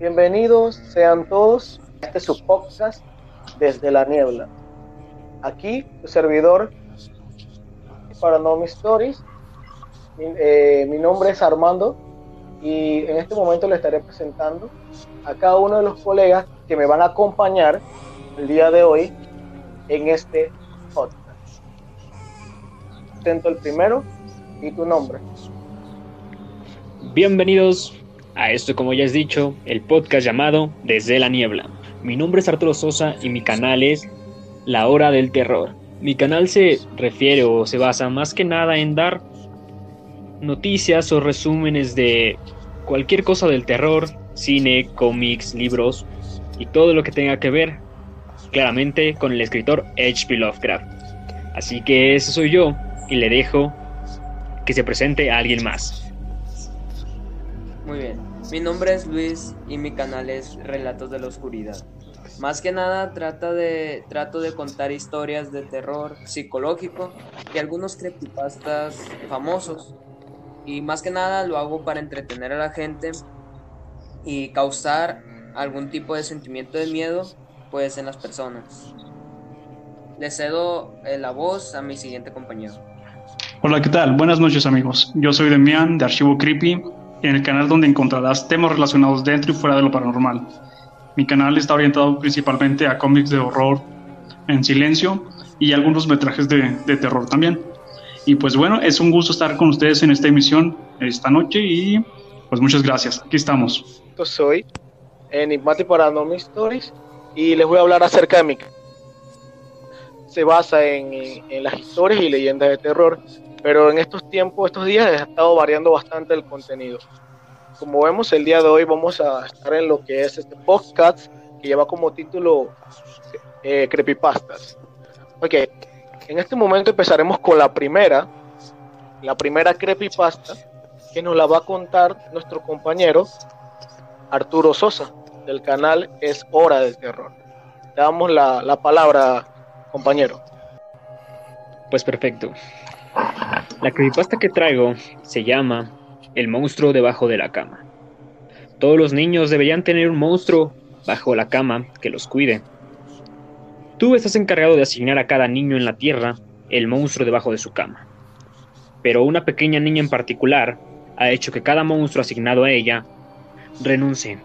Bienvenidos sean todos a este su desde la niebla. Aquí, tu servidor Paranormal Stories. Mi, eh, mi nombre es Armando y en este momento le estaré presentando a cada uno de los colegas que me van a acompañar el día de hoy en este podcast. Presento el primero y tu nombre. Bienvenidos a esto, como ya has dicho, el podcast llamado Desde la Niebla. Mi nombre es Arturo Sosa y mi canal es La Hora del Terror. Mi canal se refiere o se basa más que nada en dar noticias o resúmenes de cualquier cosa del terror, cine, cómics, libros y todo lo que tenga que ver claramente con el escritor H.P. Lovecraft. Así que ese soy yo y le dejo que se presente a alguien más. Muy bien, mi nombre es Luis y mi canal es Relatos de la Oscuridad. Más que nada trata de, trato de contar historias de terror psicológico y algunos creepypastas famosos. Y más que nada lo hago para entretener a la gente y causar algún tipo de sentimiento de miedo pues en las personas. Le cedo eh, la voz a mi siguiente compañero. Hola, ¿qué tal? Buenas noches amigos. Yo soy Demian de Archivo Creepy, en el canal donde encontrarás temas relacionados dentro y fuera de lo paranormal. Mi canal está orientado principalmente a cómics de horror en silencio y algunos metrajes de, de terror también. Y pues bueno, es un gusto estar con ustedes en esta emisión esta noche y pues muchas gracias. Aquí estamos. Yo soy Enigmatic Paranormal Stories y les voy a hablar acerca de mi se basa en, en, las historias y leyendas de terror, pero en estos tiempos, estos días ha estado variando bastante el contenido. Como vemos, el día de hoy vamos a estar en lo que es este podcast que lleva como título eh, Creepypastas. Ok, en este momento empezaremos con la primera, la primera creepypasta que nos la va a contar nuestro compañero Arturo Sosa del canal Es Hora del Terror. Le damos la, la palabra, compañero. Pues perfecto. La creepypasta que traigo se llama El monstruo debajo de la cama. Todos los niños deberían tener un monstruo bajo la cama que los cuide. Tú estás encargado de asignar a cada niño en la Tierra el monstruo debajo de su cama. Pero una pequeña niña en particular ha hecho que cada monstruo asignado a ella renuncie.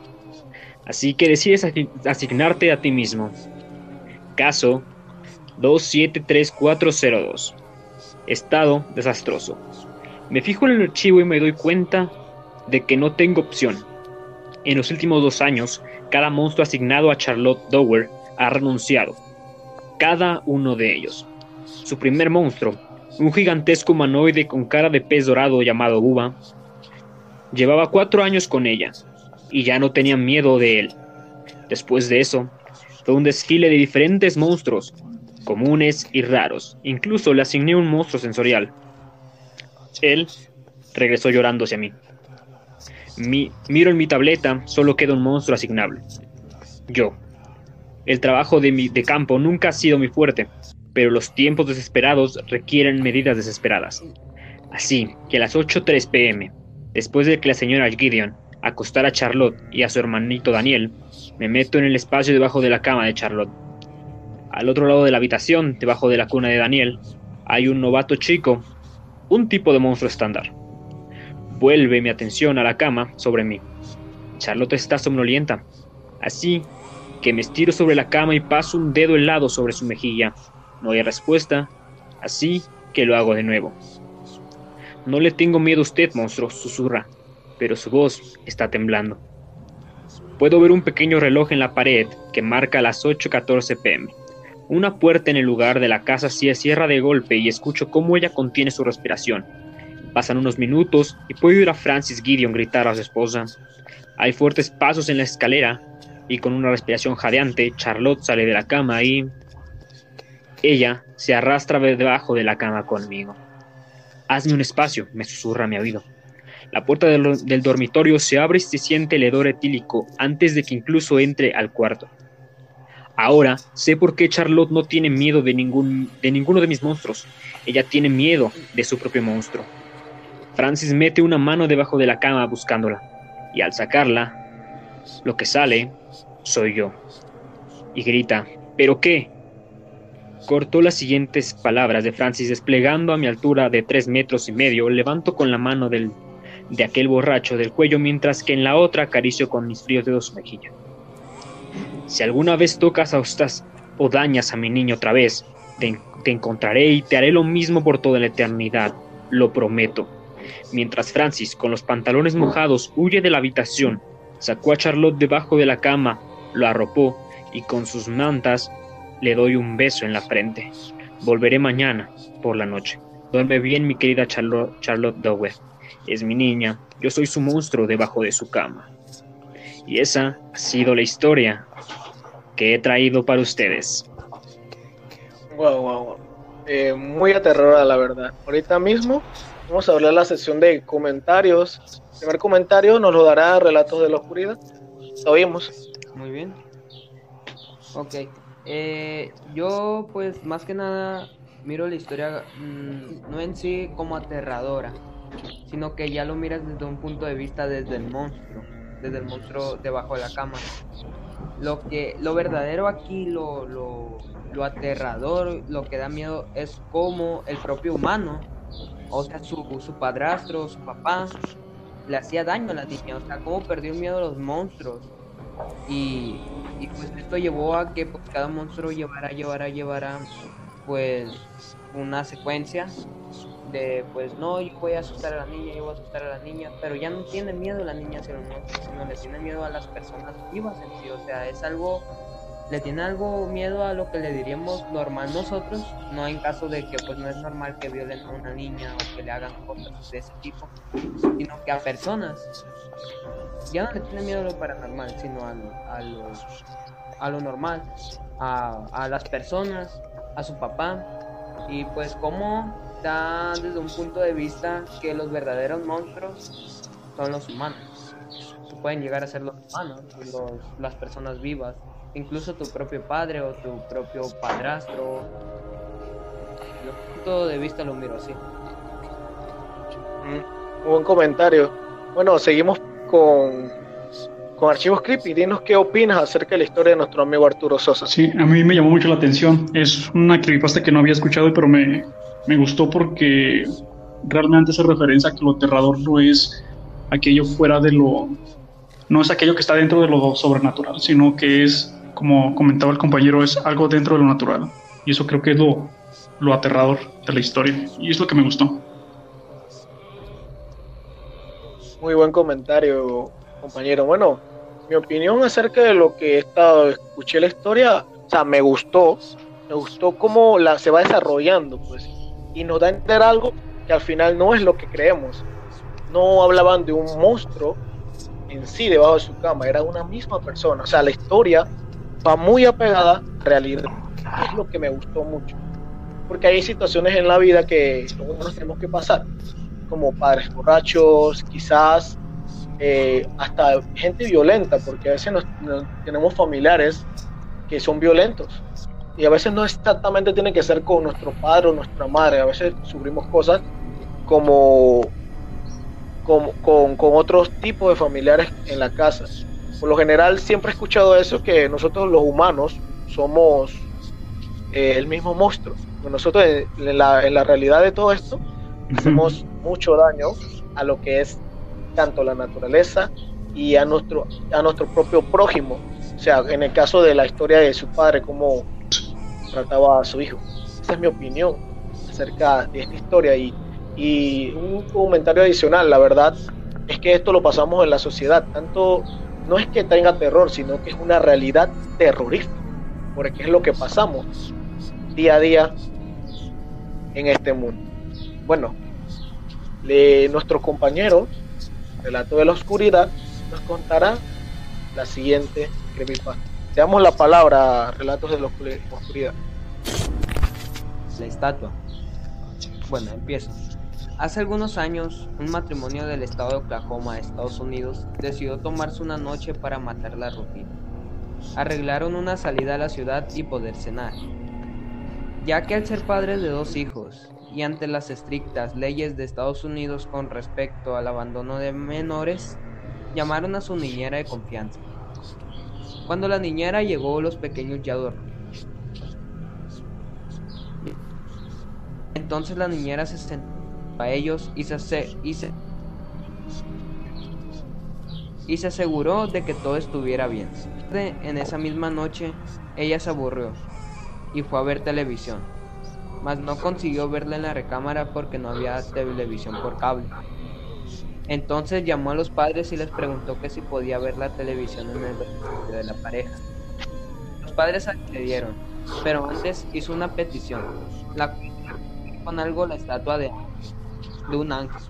Así que decides asignarte a ti mismo. Caso 273402. Estado desastroso. Me fijo en el archivo y me doy cuenta de que no tengo opción. En los últimos dos años, cada monstruo asignado a Charlotte Dower ha renunciado. Cada uno de ellos. Su primer monstruo, un gigantesco humanoide con cara de pez dorado llamado Buba, llevaba cuatro años con ella y ya no tenían miedo de él. Después de eso, fue un desfile de diferentes monstruos, comunes y raros. Incluso le asigné un monstruo sensorial. Él regresó llorando hacia mí. Mi, miro en mi tableta, solo queda un monstruo asignable. Yo. El trabajo de, mi, de campo nunca ha sido muy fuerte, pero los tiempos desesperados requieren medidas desesperadas. Así que a las 8.03 pm, después de que la señora Gideon acostara a Charlotte y a su hermanito Daniel, me meto en el espacio debajo de la cama de Charlotte. Al otro lado de la habitación, debajo de la cuna de Daniel, hay un novato chico, un tipo de monstruo estándar. Vuelve mi atención a la cama sobre mí. Charlotte está somnolienta, así que me estiro sobre la cama y paso un dedo helado sobre su mejilla. No hay respuesta, así que lo hago de nuevo. No le tengo miedo a usted, monstruo, susurra, pero su voz está temblando. Puedo ver un pequeño reloj en la pared que marca las 8.14 pm. Una puerta en el lugar de la casa se cierra de golpe y escucho cómo ella contiene su respiración. Pasan unos minutos y puedo oír a Francis Gideon gritar a su esposa. Hay fuertes pasos en la escalera y con una respiración jadeante, Charlotte sale de la cama y... Ella se arrastra debajo de la cama conmigo. Hazme un espacio, me susurra mi oído. La puerta del, del, dormitorio se abre y se siente el hedor etílico antes de que incluso entre al cuarto. Ahora sé por qué Charlotte no tiene miedo de, ningún, de ninguno de mis monstruos. Ella tiene miedo de su propio monstruo. Francis mete una mano debajo de la cama buscándola, y al sacarla, Lo que sale soy yo. Y grita, ¿pero qué? Cortó las siguientes palabras de Francis desplegando a mi altura de tres metros y medio, levanto con la mano del, de aquel borracho del cuello mientras que en la otra acaricio con mis fríos dedos su mejilla. Si alguna vez tocas a ustas o dañas a mi niño otra vez, te, encontraré y te haré lo mismo por toda la eternidad, lo prometo. Mientras Francis, con los pantalones mojados, huye de la habitación, sacó a Charlotte debajo de la cama, lo arropó y con sus mantas le doy un beso en la frente. Volveré mañana por la noche. Duerme bien, mi querida Charlotte, Charlotte Dower. Es mi niña, yo soy su monstruo debajo de su cama. Y esa ha sido la historia que he traído para ustedes. Wow, wow, wow. Eh, muy aterradora, la verdad. Ahorita mismo vamos a hablar la sesión de comentarios. El primer comentario nos lo dará Relatos de la Oscuridad. Lo oímos. Muy bien. Ok. Eh, yo, pues, más que nada, miro la historia mmm, no en sí como aterradora, sino que ya lo miras desde un punto de vista desde el monstruo, desde el monstruo debajo de la cama. Lo que, lo verdadero aquí, lo, lo, lo aterrador, lo que da miedo es como el propio humano, o sea, su, su padrastro, su papá, le hacía daño a la niña, o sea, cómo perdió el miedo a los monstruos. Y, y pues esto llevó a que pues, cada monstruo llevara, llevara, llevara, pues una secuencia de pues no, yo voy a asustar a la niña, yo voy a asustar a la niña, pero ya no tiene miedo la niña hacia los monstruos, sino le tiene miedo a las personas vivas en sí, o sea, es algo, le tiene algo miedo a lo que le diríamos normal nosotros, no en caso de que pues no es normal que violen a una niña o que le hagan cosas de ese tipo, sino que a personas. Ya no le tiene miedo a lo paranormal, sino a, a, lo, a lo normal, a, a las personas, a su papá, y pues como da desde un punto de vista que los verdaderos monstruos son los humanos. Que pueden llegar a ser los humanos, los, las personas vivas, incluso tu propio padre o tu propio padrastro. Desde un punto de vista lo miro así. Mm, buen comentario. Bueno, seguimos con, con Archivos Creepy. Dinos qué opinas acerca de la historia de nuestro amigo Arturo Sosa. Sí, a mí me llamó mucho la atención. Es una creepypasta que no había escuchado, pero me, me gustó porque realmente hace referencia a que lo aterrador no es aquello fuera de lo... No es aquello que está dentro de lo sobrenatural, sino que es, como comentaba el compañero, es algo dentro de lo natural. Y eso creo que es lo, lo aterrador de la historia. Y es lo que me gustó. Muy buen comentario, compañero. Bueno, mi opinión acerca de lo que he estado, escuché la historia, o sea, me gustó, me gustó cómo la, se va desarrollando, pues, y nos da a entender algo que al final no es lo que creemos. No hablaban de un monstruo en sí debajo de su cama, era una misma persona. O sea, la historia va muy apegada a realidad. Es lo que me gustó mucho. Porque hay situaciones en la vida que nosotros tenemos que pasar, como padres borrachos, quizás eh, hasta gente violenta, porque a veces nos, nos, tenemos familiares que son violentos. Y a veces no exactamente tiene que ser con nuestro padre o nuestra madre, a veces sufrimos cosas como con, con, con otros tipos de familiares en la casa. Por lo general siempre he escuchado eso, que nosotros los humanos somos eh, el mismo monstruo. Nosotros en la, en la realidad de todo esto hacemos mucho daño a lo que es tanto la naturaleza y a nuestro, a nuestro propio prójimo. O sea, en el caso de la historia de su padre, cómo trataba a su hijo. Esa es mi opinión acerca de esta historia y, y un comentario adicional, la verdad es que esto lo pasamos en la sociedad, tanto no es que tenga terror, sino que es una realidad terrorista, porque es lo que pasamos día a día en este mundo. Bueno, le, nuestro compañero, Relato de la Oscuridad, nos contará la siguiente creepypasta. Te damos la palabra, Relatos de la Oscuridad. La estatua. Bueno, empiezo. Hace algunos años, un matrimonio del estado de Oklahoma, Estados Unidos, decidió tomarse una noche para matar la rutina. Arreglaron una salida a la ciudad y poder cenar. Ya que al ser padres de dos hijos y ante las estrictas leyes de Estados Unidos con respecto al abandono de menores, llamaron a su niñera de confianza, Cuando la niñera llegó, los pequeños ya dormían. Entonces la niñera se sentó a ellos y se, se, y se aseguró de que todo estuviera bien. En esa misma noche, ella se aburrió y fue a ver televisión, mas no consiguió verla en la recámara porque no había televisión por cable. Entonces llamó a los padres y les preguntó que si podía ver la televisión en el dormitorio de la pareja. Los padres accedieron, pero antes hizo una petición, con algo la estatua de, un ángel.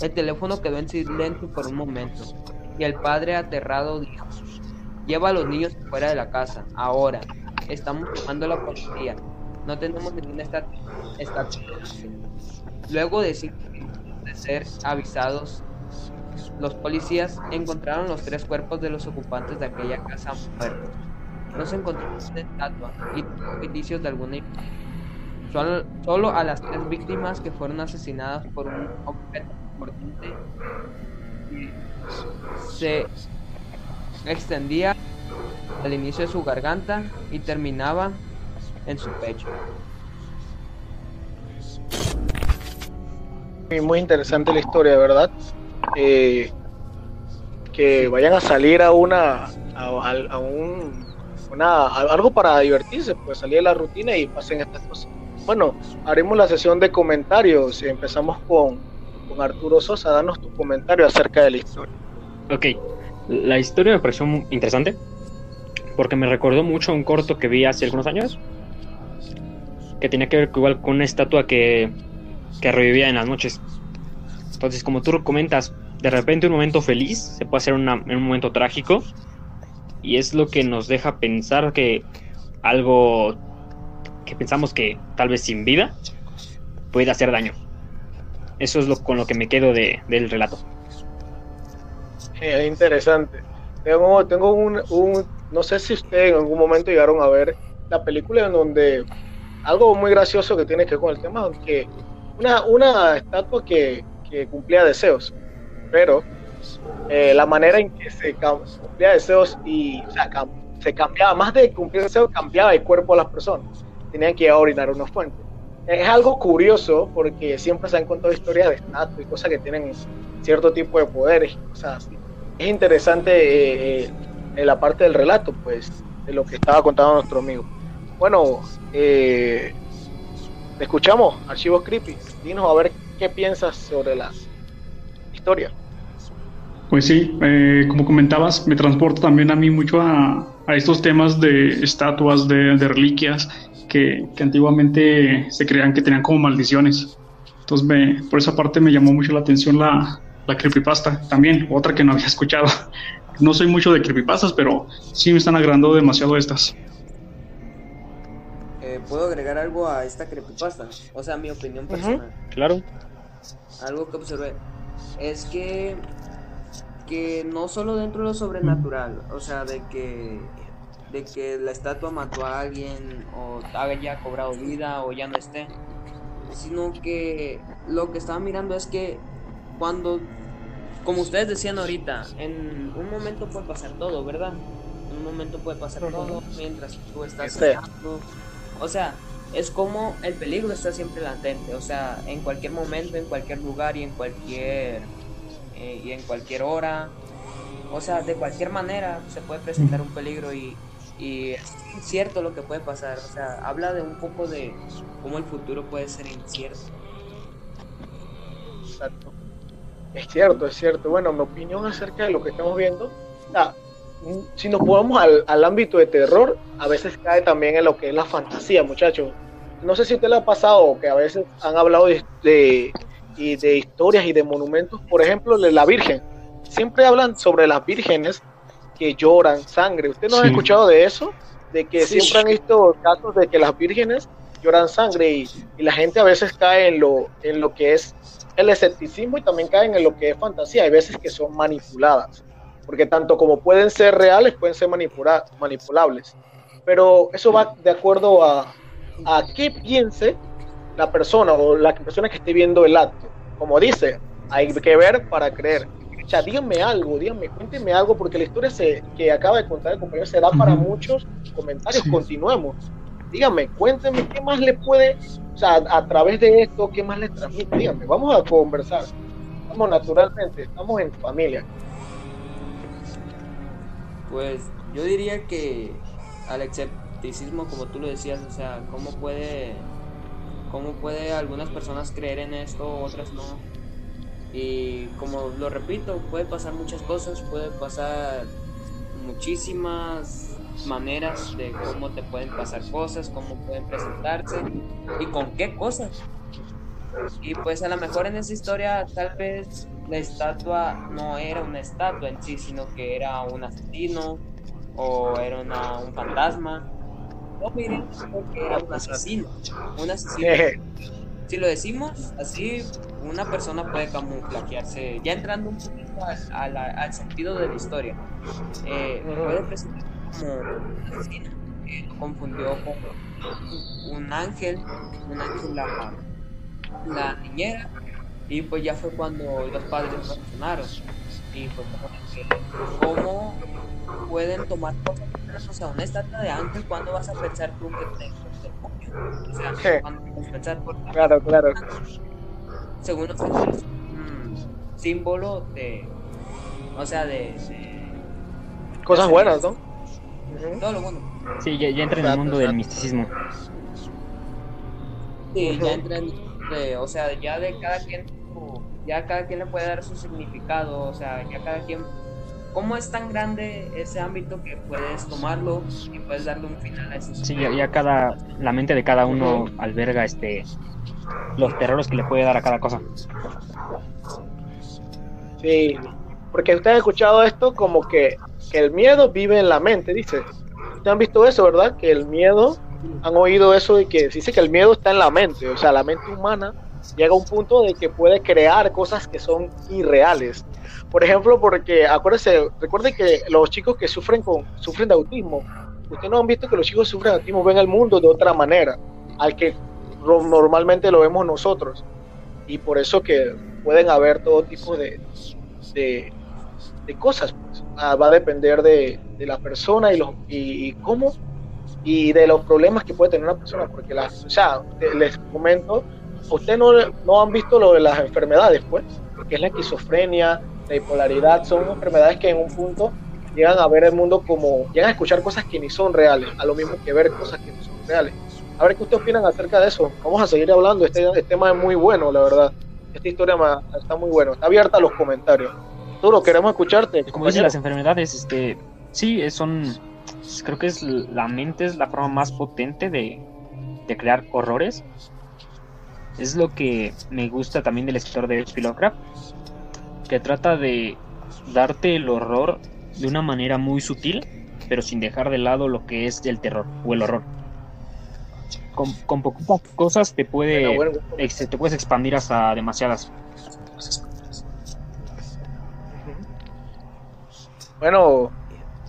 El teléfono quedó en silencio por un momento y el padre aterrado dijo, lleva a los niños fuera de la casa, ahora, estamos llamando a la policía, no tenemos ninguna estatua. Luego de, de ser avisados, los policías encontraron los tres cuerpos de los ocupantes de aquella casa muertos. No se encontró una estatua y indicios de alguna Solo, solo, a las tres víctimas que fueron asesinadas por un objeto importante se extendía al inicio de su garganta y terminaba en su pecho. Muy interesante la historia, ¿verdad? Eh, que vayan a salir a una a, un una, algo para divertirse, pues salir de la rutina y pasen estas cosas. Bueno, haremos la sesión de comentarios. Empezamos con, con Arturo Sosa. Danos tu comentario acerca de la historia. Ok, la historia me pareció muy interesante porque me recordó mucho a un corto que vi hace algunos años que tenía que ver igual con una estatua que, que revivía en las noches. Entonces, como tú comentas, de repente un momento feliz se puede hacer una, en un momento trágico y es lo que nos deja pensar que algo que pensamos que tal vez sin vida puede hacer daño. Eso es lo con lo que me quedo de, del relato. Es interesante. Tengo, tengo un, un, no sé si ustedes en algún momento llegaron a ver la película en donde algo muy gracioso que tiene que ver con el tema, que una, una estatua que, que cumplía deseos, pero eh, la manera en que se cumplía deseos y se cambiaba, más de cumplir deseos, cambiaba el cuerpo de las personas. Tenían que a orinar una fuente. Es algo curioso porque siempre se han contado historias de estatuas y cosas que tienen cierto tipo de poderes y cosas así es interesante eh, eh, en la parte del relato, pues, de lo que estaba contando nuestro amigo. Bueno, eh, escuchamos, Archivos Creepy. Dinos a ver qué piensas sobre la historia. Pues sí, eh, como comentabas, me transporta también a mí mucho a, estos temas de estatuas, de, reliquias, que, antiguamente se creían que tenían como maldiciones. Entonces, me, por esa parte me llamó mucho la atención la, la creepypasta también, otra que no había escuchado. No soy mucho de creepypastas, pero sí me están agradando demasiado estas. Eh, ¿Puedo agregar algo a esta creepypasta? O sea, mi opinión personal. Claro. Algo que observé es que que no solo dentro de lo sobrenatural, o sea, de que de que la estatua mató a alguien o haya cobrado vida o ya no esté, sino que lo que estaba mirando es que cuando, como ustedes decían ahorita, en un momento puede pasar todo, ¿verdad? En un momento puede pasar todo mientras tú estás O sea, es como el peligro está siempre latente, o sea, en cualquier momento, en cualquier lugar y en cualquier eh, y en cualquier hora. O sea, de cualquier manera se puede presentar un peligro y, y es incierto lo que puede pasar. O sea, habla de un poco de cómo el futuro puede ser incierto. Exacto. Es cierto, es cierto. Bueno, mi opinión acerca de lo que estamos viendo, si nos ponemos al, ámbito de terror, a veces cae también en lo que es la fantasía, muchachos. No sé si usted le ha pasado que a veces han hablado de, de, de historias y de monumentos, por ejemplo, de la Virgen. Siempre hablan sobre las vírgenes que lloran sangre. ¿Usted no ha escuchado de eso? De que siempre han visto casos de que las vírgenes lloran sangre y, y, la gente a veces cae en lo, en lo que es el escepticismo y también caen en lo que es fantasía. Hay veces que son manipuladas, porque tanto como pueden ser reales, pueden ser manipulables. Pero eso va de acuerdo a, a qué piense la persona o la persona que esté viendo el acto. Como dice, hay que ver para creer. Sea, díganme algo, díganme, cuéntenme algo, porque la historia se, que acaba de contar el compañero será para muchos comentarios. Continuemos. Díganme, cuéntenme qué más le puede, o sea, a, través de esto, qué más le transmite. Díganme, vamos a conversar. Estamos naturalmente, estamos en familia. Pues yo diría que al escepticismo, como tú lo decías, o sea, ¿cómo puede, cómo puede algunas personas creer en esto, otras no? Y como lo repito, puede pasar muchas cosas, puede pasar muchísimas maneras de cómo te pueden pasar cosas, cómo pueden presentarse y con qué cosas. Y pues a lo mejor en esa historia tal vez la estatua no era una estatua en sí, sino que era un asesino o era una, un fantasma. No miren porque era un asesino. Un asesino. si lo decimos así, una persona puede camuflajearse, ya entrando un poquito al, sentido de la historia, eh, puede presentar como un asesino que lo confundió con un ángel, un ángel la, la niñera, y pues ya fue cuando los padres reaccionaron. Y pues como ¿cómo pueden tomar cosas? O sea, una estatua de ángel, ¿cuándo vas a pensar tú que demonio? O sea, ¿cuándo vas a pensar por Claro, claro según nosotros, es un símbolo de, o sea, de... Cosas buenas, ¿no? Todo lo bueno. Sí, ya, entra en el mundo del misticismo. Sí, ya entra en de, o sea, ya de cada quien, ya cada quien le puede dar su significado, o sea, ya cada quien cómo es tan grande ese ámbito que puedes tomarlo y puedes darle un final a ese Sí, ya, cada la mente de cada uno alberga este los terrores que le puede dar a cada cosa. Sí, porque ustedes han escuchado esto como que, el miedo vive en la mente, dice. Ustedes han visto eso, ¿verdad? Que el miedo, han oído eso de que dice que el miedo está en la mente, o sea, la mente humana llega a un punto de que puede crear cosas que son irreales. Por ejemplo, porque acuérdense, recuerden que los chicos que sufren con sufren de autismo, ustedes no han visto que los chicos sufren de autismo ven el mundo de otra manera, al que normalmente lo vemos nosotros. Y por eso que pueden haber todo tipo de, de, cosas. Pues. Ah, va a depender de, la persona y, los, y, cómo y de los problemas que puede tener una persona. Porque las, o les comento, ustedes no, no han visto lo de las enfermedades, pues, que es la esquizofrenia, la bipolaridad, son enfermedades que en un punto llegan a ver el mundo como, llegan a escuchar cosas que ni son reales, a lo mismo que ver cosas que no son reales. A ver qué ustedes opinan acerca de eso. Vamos a seguir hablando. Este, este tema es muy bueno, la verdad. Esta historia está muy bueno. Está abierta a los comentarios. lo queremos escucharte. Como dicen las enfermedades, este, sí, son. Creo que es la mente es la forma más potente de, de crear horrores. Es lo que me gusta también del escritor de Lovecraft, que trata de darte el horror de una manera muy sutil, pero sin dejar de lado lo que es el terror o el horror con, con poquitas cosas te puede te puedes expandir hasta demasiadas. Bueno,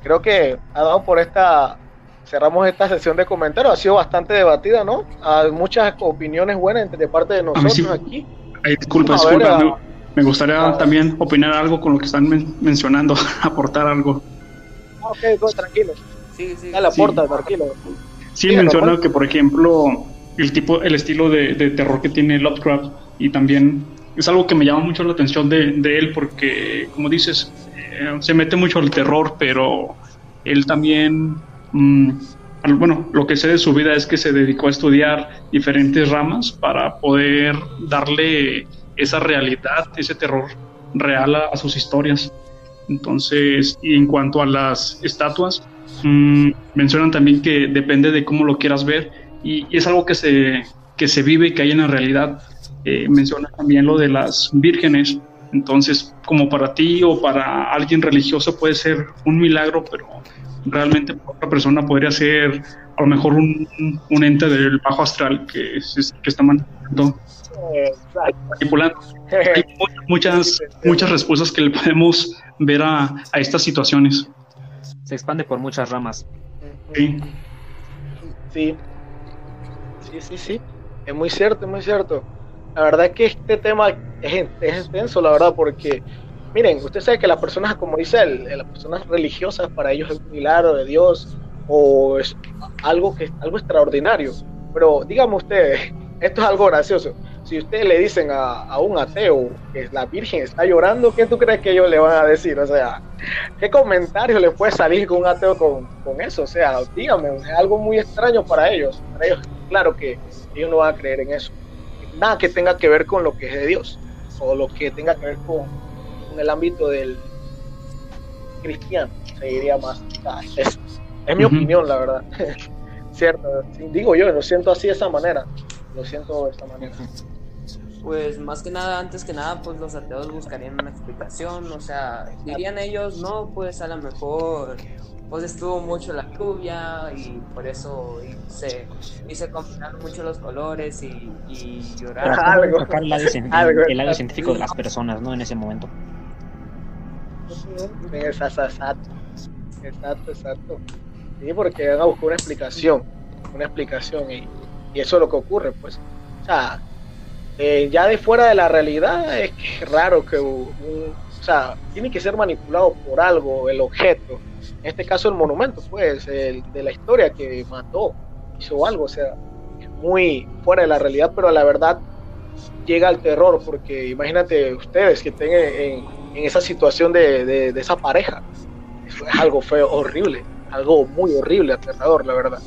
creo que ha dado por esta cerramos esta sesión de comentarios. Ha sido bastante debatida, ¿no? Hay muchas opiniones buenas de parte de nosotros aquí. disculpa, disculpa. Me, gustaría también opinar algo con lo que están mencionando, aportar algo. Ah, ok, tranquilo. Sí, sí. Dale, aporta, tranquilo. Sí, menciona que, por ejemplo, el tipo, el estilo de, terror que tiene Lovecraft y también es algo que me llama mucho la atención de, él porque, como dices, eh, se mete mucho al terror, pero él también, mm, bueno, lo que sé de su vida es que se dedicó a estudiar diferentes ramas para poder darle esa realidad, ese terror real a, sus historias. Entonces, y en cuanto a las estatuas, Mm, mencionan también que depende de cómo lo quieras ver y, es algo que se, que se vive y que hay en la realidad. Eh, menciona también lo de las vírgenes. Entonces, como para ti o para alguien religioso puede ser un milagro, pero realmente para otra persona podría ser a lo mejor un, ente del bajo astral que, que está manipulando. Manipulando. Hay muchas, muchas respuestas que le podemos ver a, a estas situaciones se expande por muchas ramas. Sí. Sí. Sí, sí, sí. Es muy cierto, es muy cierto. La verdad es que este tema es, es extenso, la verdad, porque miren, usted sabe que las personas, como dice él, las personas religiosas, para ellos es un milagro de Dios o es algo, que, algo extraordinario. Pero dígame usted, esto es algo gracioso. Si ustedes le dicen a, un ateo que la Virgen está llorando, ¿qué tú crees que ellos le van a decir? O sea, ¿qué comentario le puede salir con un ateo con, con eso? O sea, dígame, es algo muy extraño para ellos. Para ellos, claro que ellos no van a creer en eso. Nada que tenga que ver con lo que es de Dios o lo que tenga que ver con, el ámbito del cristiano, se diría más. es, mi opinión, la verdad. Cierto, digo yo, lo siento así de esa manera. Lo siento de esta manera. Pues más que nada, antes que nada, pues los ateos buscarían una explicación, o sea, dirían ellos, no, pues a lo mejor pues estuvo mucho la lluvia y por eso y se, y se combinaron mucho los colores y, y llorar. Algo, el lado, el lado científico de las personas, ¿no? En ese momento. Exacto, exacto, exacto. Sí, porque van a buscar una explicación, una explicación y, y eso es lo que ocurre, pues. O sea, eh, ya de fuera de la realidad es que es raro que un, o sea, tiene que ser manipulado por algo, el objeto. En este caso el monumento, pues, el, de la historia que mató, hizo algo, o sea, muy fuera de la realidad, pero la verdad llega al terror, porque imagínate ustedes que estén en, esa situación de, de, esa pareja. Eso es algo feo, horrible, algo muy horrible, aterrador, la verdad.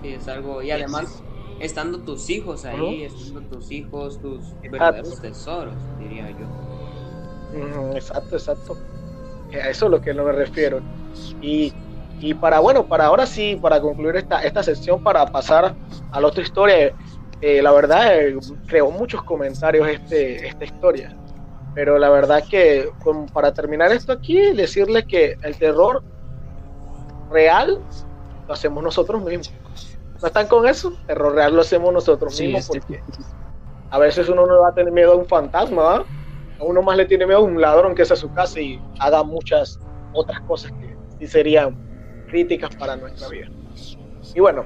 Sí, es algo, y además, estando tus hijos ahí, estando tus hijos, tus verdaderos tesoros, diría yo. Exacto, exacto. A eso es lo que no me refiero. Y, y para, bueno, para ahora sí, para concluir esta, esta sección, para pasar a la otra historia, eh, la verdad eh, creó muchos comentarios este, esta historia. Pero la verdad que para terminar esto aquí, decirle que el terror real lo hacemos nosotros mismos. ¿No están con eso? El terror real lo hacemos nosotros mismos porque a veces uno no va a tener miedo a un fantasma, ¿verdad? a uno más le tiene miedo a un ladrón que es a su casa y haga muchas otras cosas que sí serían críticas para nuestra vida. Y bueno,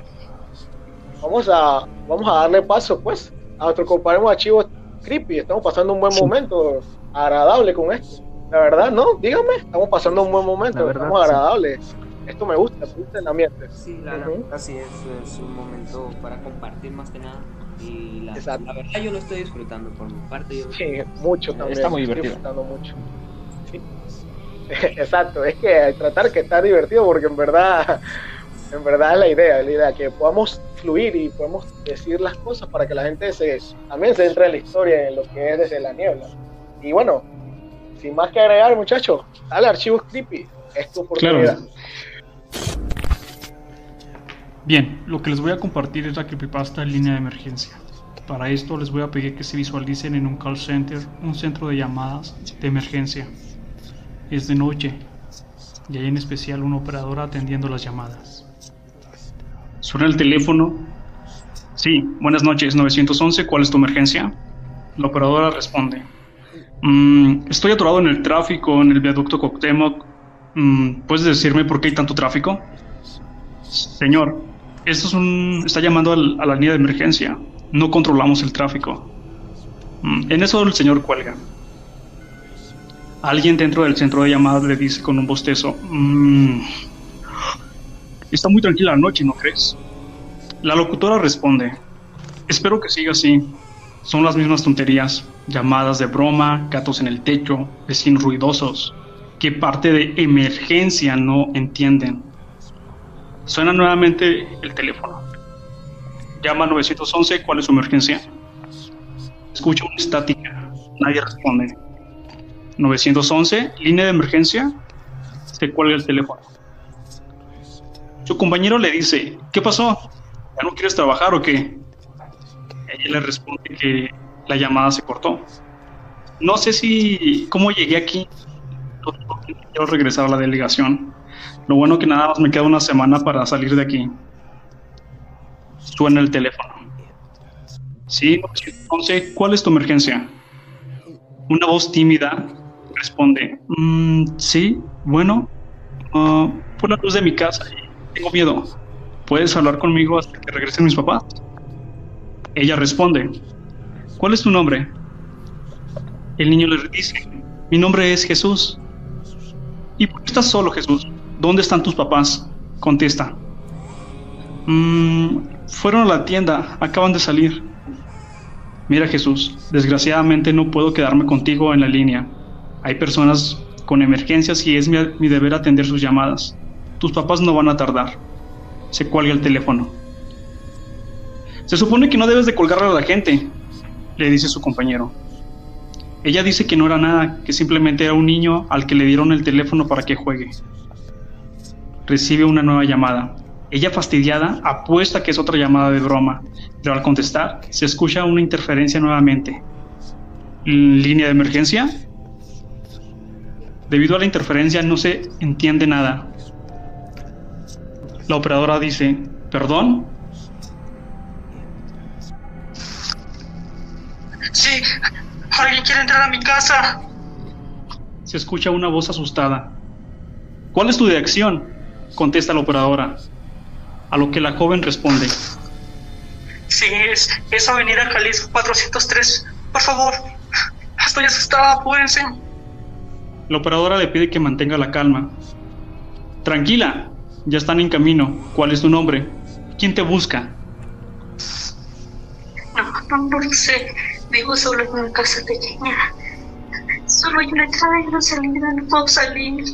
vamos a, vamos a darle paso pues a nuestro compañero archivo creepy. Estamos pasando un buen momento agradable con esto. La verdad, ¿no? Dígame, estamos pasando un buen momento, verdad, estamos agradables. Esto me gusta, me gusta el ambiente. Sí, la así es, es un momento para compartir más que nada y la, verdad yo lo estoy disfrutando por mi parte. sí, mucho también. Está muy divertido. disfrutando mucho. Exacto, es que tratar que está divertido porque en verdad, en verdad es la idea, la idea que podamos fluir y podemos decir las cosas para que la gente se, también se entre en la historia en lo que es desde la niebla. Y bueno, sin más que agregar, muchachos, dale archivos creepy, es tu oportunidad. Bien, lo que les voy a compartir es la creepypasta en línea de emergencia. Para esto les voy a pedir que se visualicen en un call center, un centro de llamadas de emergencia. Es de noche y hay en especial una operadora atendiendo las llamadas. Suena el teléfono. Sí, buenas noches, 911, ¿cuál es tu emergencia? La operadora responde. Mm, estoy atorado en el tráfico en el viaducto Coctemoc. Mm, ¿Puedes decirme por qué hay tanto tráfico? Señor, esto es un, está llamando a la línea de emergencia. No controlamos el tráfico. Mm, en eso el señor cuelga. Alguien dentro del centro de llamadas le dice con un bostezo, mm, está muy tranquila la noche, ¿no crees? La locutora responde, espero que siga así. Son las mismas tonterías, llamadas de broma, gatos en el techo, vecinos ruidosos, que parte de emergencia no entienden. Suena nuevamente el teléfono. Llama 911, ¿cuál es su emergencia? Escucha una estática, nadie responde. 911, línea de emergencia, se cuelga el teléfono. Su compañero le dice, ¿qué pasó? ¿Ya no quieres trabajar o qué? Ella le responde que la llamada se cortó. No sé si cómo llegué aquí. Quiero regresar a la delegación. Lo bueno que nada más me queda una semana para salir de aquí. Suena el teléfono. Sí, entonces, ¿cuál es tu emergencia? Una voz tímida responde, mm, sí, bueno, por la luz de mi casa, tengo miedo. ¿Puedes hablar conmigo hasta que regresen mis papás? Ella responde, ¿cuál es tu nombre? El niño le dice, Mi nombre es Jesús. ¿Y por qué estás solo, Jesús? ¿Dónde están tus papás? Contesta. "Mm, fueron a la tienda, acaban de salir. Mira Jesús, desgraciadamente no puedo quedarme contigo en la línea. Hay personas con emergencias y es mi, mi deber atender sus llamadas. Tus papás no van a tardar. Se cuelga el teléfono. Se supone que no debes de colgarle a la gente, le dice su compañero. Ella dice que no era nada, que simplemente era un niño al que le dieron el teléfono para que juegue. Recibe una nueva llamada. Ella fastidiada apuesta que es otra llamada de broma, pero al contestar se escucha una interferencia nuevamente. ¿Línea de emergencia? Debido a la interferencia no se entiende nada. La operadora dice, ¿perdón? Sí, alguien quiere entrar a mi casa. Se escucha una voz asustada. ¿Cuál es tu dirección? Contesta la operadora. A lo que la joven responde. Sí, es, es Avenida Jalisco 403. Por favor, estoy asustada, apúrense. La operadora le pide que mantenga la calma. Tranquila, ya están en camino. ¿Cuál es tu nombre? ¿Quién te busca? No, no, no lo sé. Vivo solo en una casa pequeña. Solo hay una entrada y una salida, no puedo salir.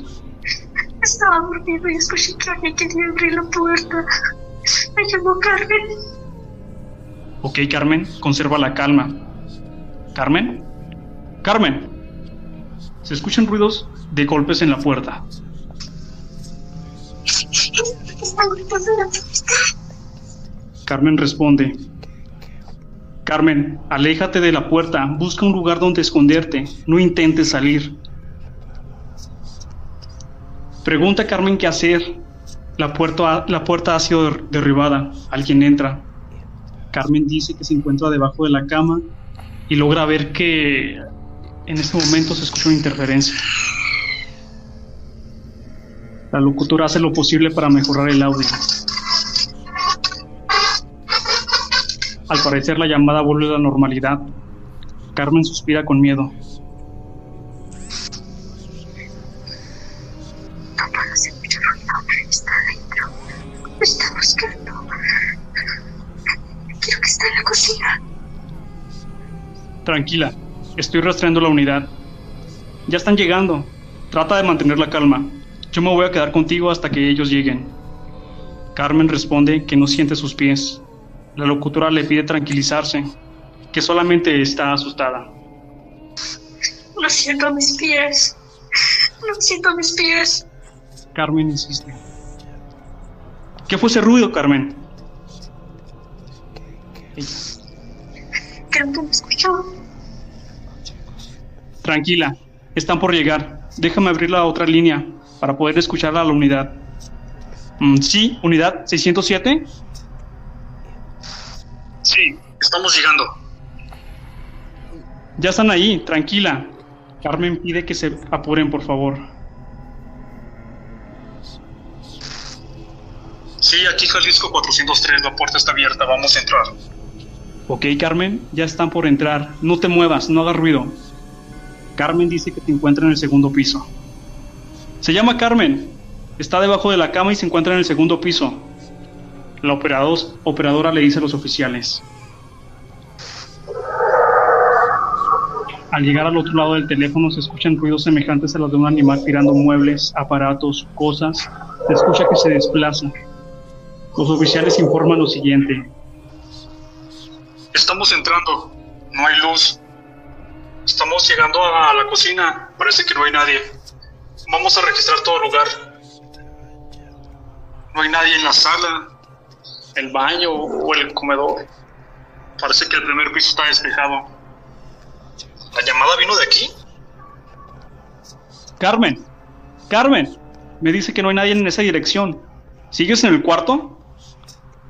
Estaba dormido y escuché que alguien quería abrir la puerta. Me llamó Carmen. Ok, Carmen, conserva la calma. ¿Carmen? ¡Carmen! Se escuchan ruidos de golpes en la puerta. Están la puerta. Carmen responde. Carmen, aléjate de la puerta, busca un lugar donde esconderte, no intentes salir. Pregunta Carmen qué hacer. La puerta, la puerta ha sido der- derribada. Alguien entra. Carmen dice que se encuentra debajo de la cama y logra ver que en este momento se escucha una interferencia. La locutora hace lo posible para mejorar el audio. Al parecer la llamada vuelve a la normalidad. Carmen suspira con miedo. Tranquila, estoy rastreando la unidad. Ya están llegando. Trata de mantener la calma. Yo me voy a quedar contigo hasta que ellos lleguen. Carmen responde que no siente sus pies. La locutora le pide tranquilizarse, que solamente está asustada. No siento mis pies. No siento mis pies. Carmen insiste. ¿Qué fue ese ruido, Carmen? Creo que me escuchó. Tranquila, están por llegar. Déjame abrir la otra línea para poder escuchar a la unidad. Mm, sí, unidad 607. Sí, estamos llegando. Ya están ahí, tranquila. Carmen pide que se apuren, por favor. Sí, aquí Jalisco 403, la puerta está abierta, vamos a entrar. Ok, Carmen, ya están por entrar. No te muevas, no hagas ruido. Carmen dice que te encuentra en el segundo piso. Se llama Carmen. Está debajo de la cama y se encuentra en el segundo piso. La operadora le dice a los oficiales. Al llegar al otro lado del teléfono se escuchan ruidos semejantes a los de un animal tirando muebles, aparatos, cosas. Se escucha que se desplaza. Los oficiales informan lo siguiente. Estamos entrando, no hay luz. Estamos llegando a la cocina, parece que no hay nadie. Vamos a registrar todo lugar. No hay nadie en la sala, el baño o el comedor. Parece que el primer piso está despejado. ¿La llamada vino de aquí? Carmen, Carmen, me dice que no hay nadie en esa dirección. ¿Sigues en el cuarto?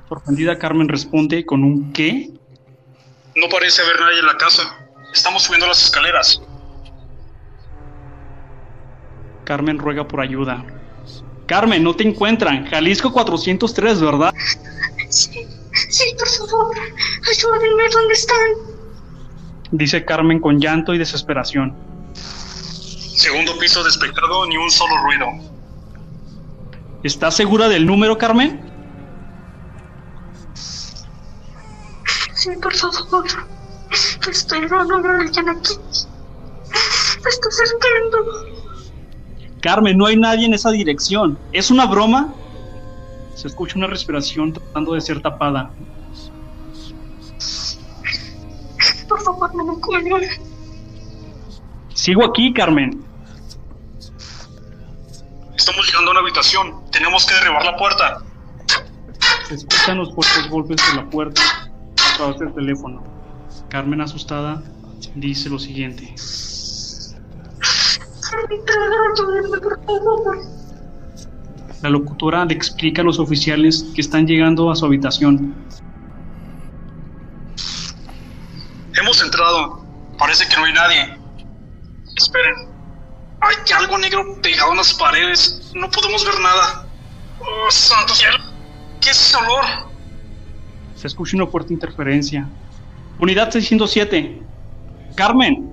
Sorprendida, Carmen responde con un ¿qué? No parece haber nadie en la casa. Estamos subiendo las escaleras. Carmen ruega por ayuda. Carmen, no te encuentran. Jalisco 403, ¿verdad? Sí, sí, por favor. Ayúdenme, ¿dónde están? Dice Carmen con llanto y desesperación. Segundo piso despejado, ni un solo ruido. ¿Estás segura del número, Carmen? Sí, por favor. Estoy dando alguien aquí. Se está acercando. Carmen, no hay nadie en esa dirección. ¿Es una broma? Se escucha una respiración tratando de ser tapada. Por favor, no me cuelgue. Sigo aquí, Carmen. Estamos llegando a una habitación. Tenemos que derribar la puerta. Se escuchan los fuertes golpes de la puerta través del teléfono. Carmen, asustada, dice lo siguiente. La locutora le explica a los oficiales que están llegando a su habitación. Hemos entrado. Parece que no hay nadie. Esperen. Hay algo negro pegado en las paredes. No podemos ver nada. Oh, santo cielo. ¿Qué es ese olor? Se una fuerte interferencia. Unidad 607. Carmen.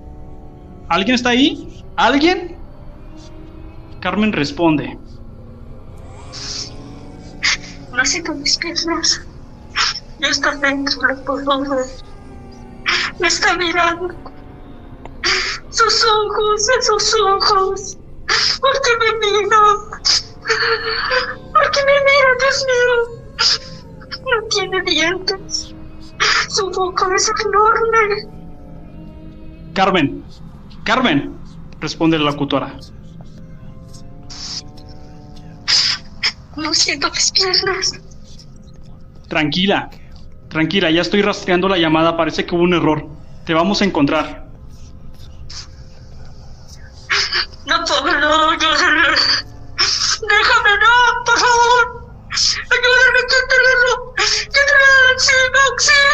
¿Alguien está ahí? ¿Alguien? Carmen responde. No siento mis piernas. Ya está dentro, lo puedo ver. Me está mirando. Sus ojos, esos ojos. ¿Por qué me mira? ¿Por qué me mira, Dios mío? No tiene dientes. Su boca es enorme. Carmen. Carmen. Responde la locutora. No siento mis piernas. Tranquila. Tranquila, ya estoy rastreando la llamada. Parece que hubo un error. Te vamos a encontrar. Auxilio,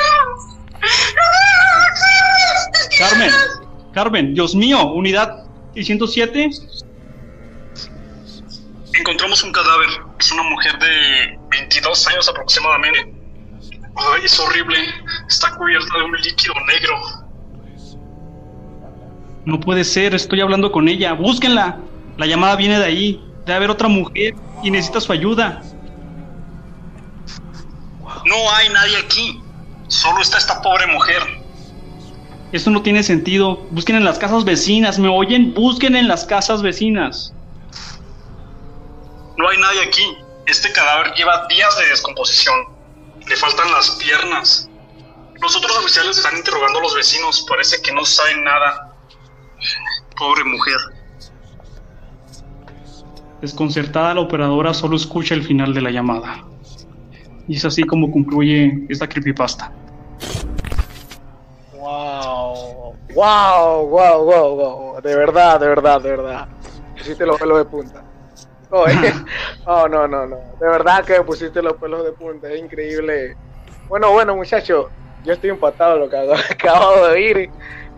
auxilio. Carmen. Carmen, Dios mío, unidad 607. Encontramos un cadáver. Es una mujer de 22 años aproximadamente. Ay, es horrible. Está cubierta de un líquido negro. No puede ser, estoy hablando con ella. Búsquenla. La llamada viene de ahí. Debe haber otra mujer y necesita su ayuda. No hay nadie aquí. Solo está esta pobre mujer. Eso no tiene sentido. Busquen en las casas vecinas. ¿Me oyen? Busquen en las casas vecinas. No hay nadie aquí. Este cadáver lleva días de descomposición. Le faltan las piernas. Los otros oficiales están interrogando a los vecinos. Parece que no saben nada. Pobre mujer. Desconcertada, la operadora solo escucha el final de la llamada. Y es así como concluye esta creepypasta. Wow, wow, wow, wow, wow. De verdad, de verdad, de verdad. Pusiste los pelos de punta. Oye, oh, no, no, no. De verdad que pusiste los pelos de punta. Es increíble. Bueno, bueno, muchachos. Yo estoy empatado de lo que acabo de oír.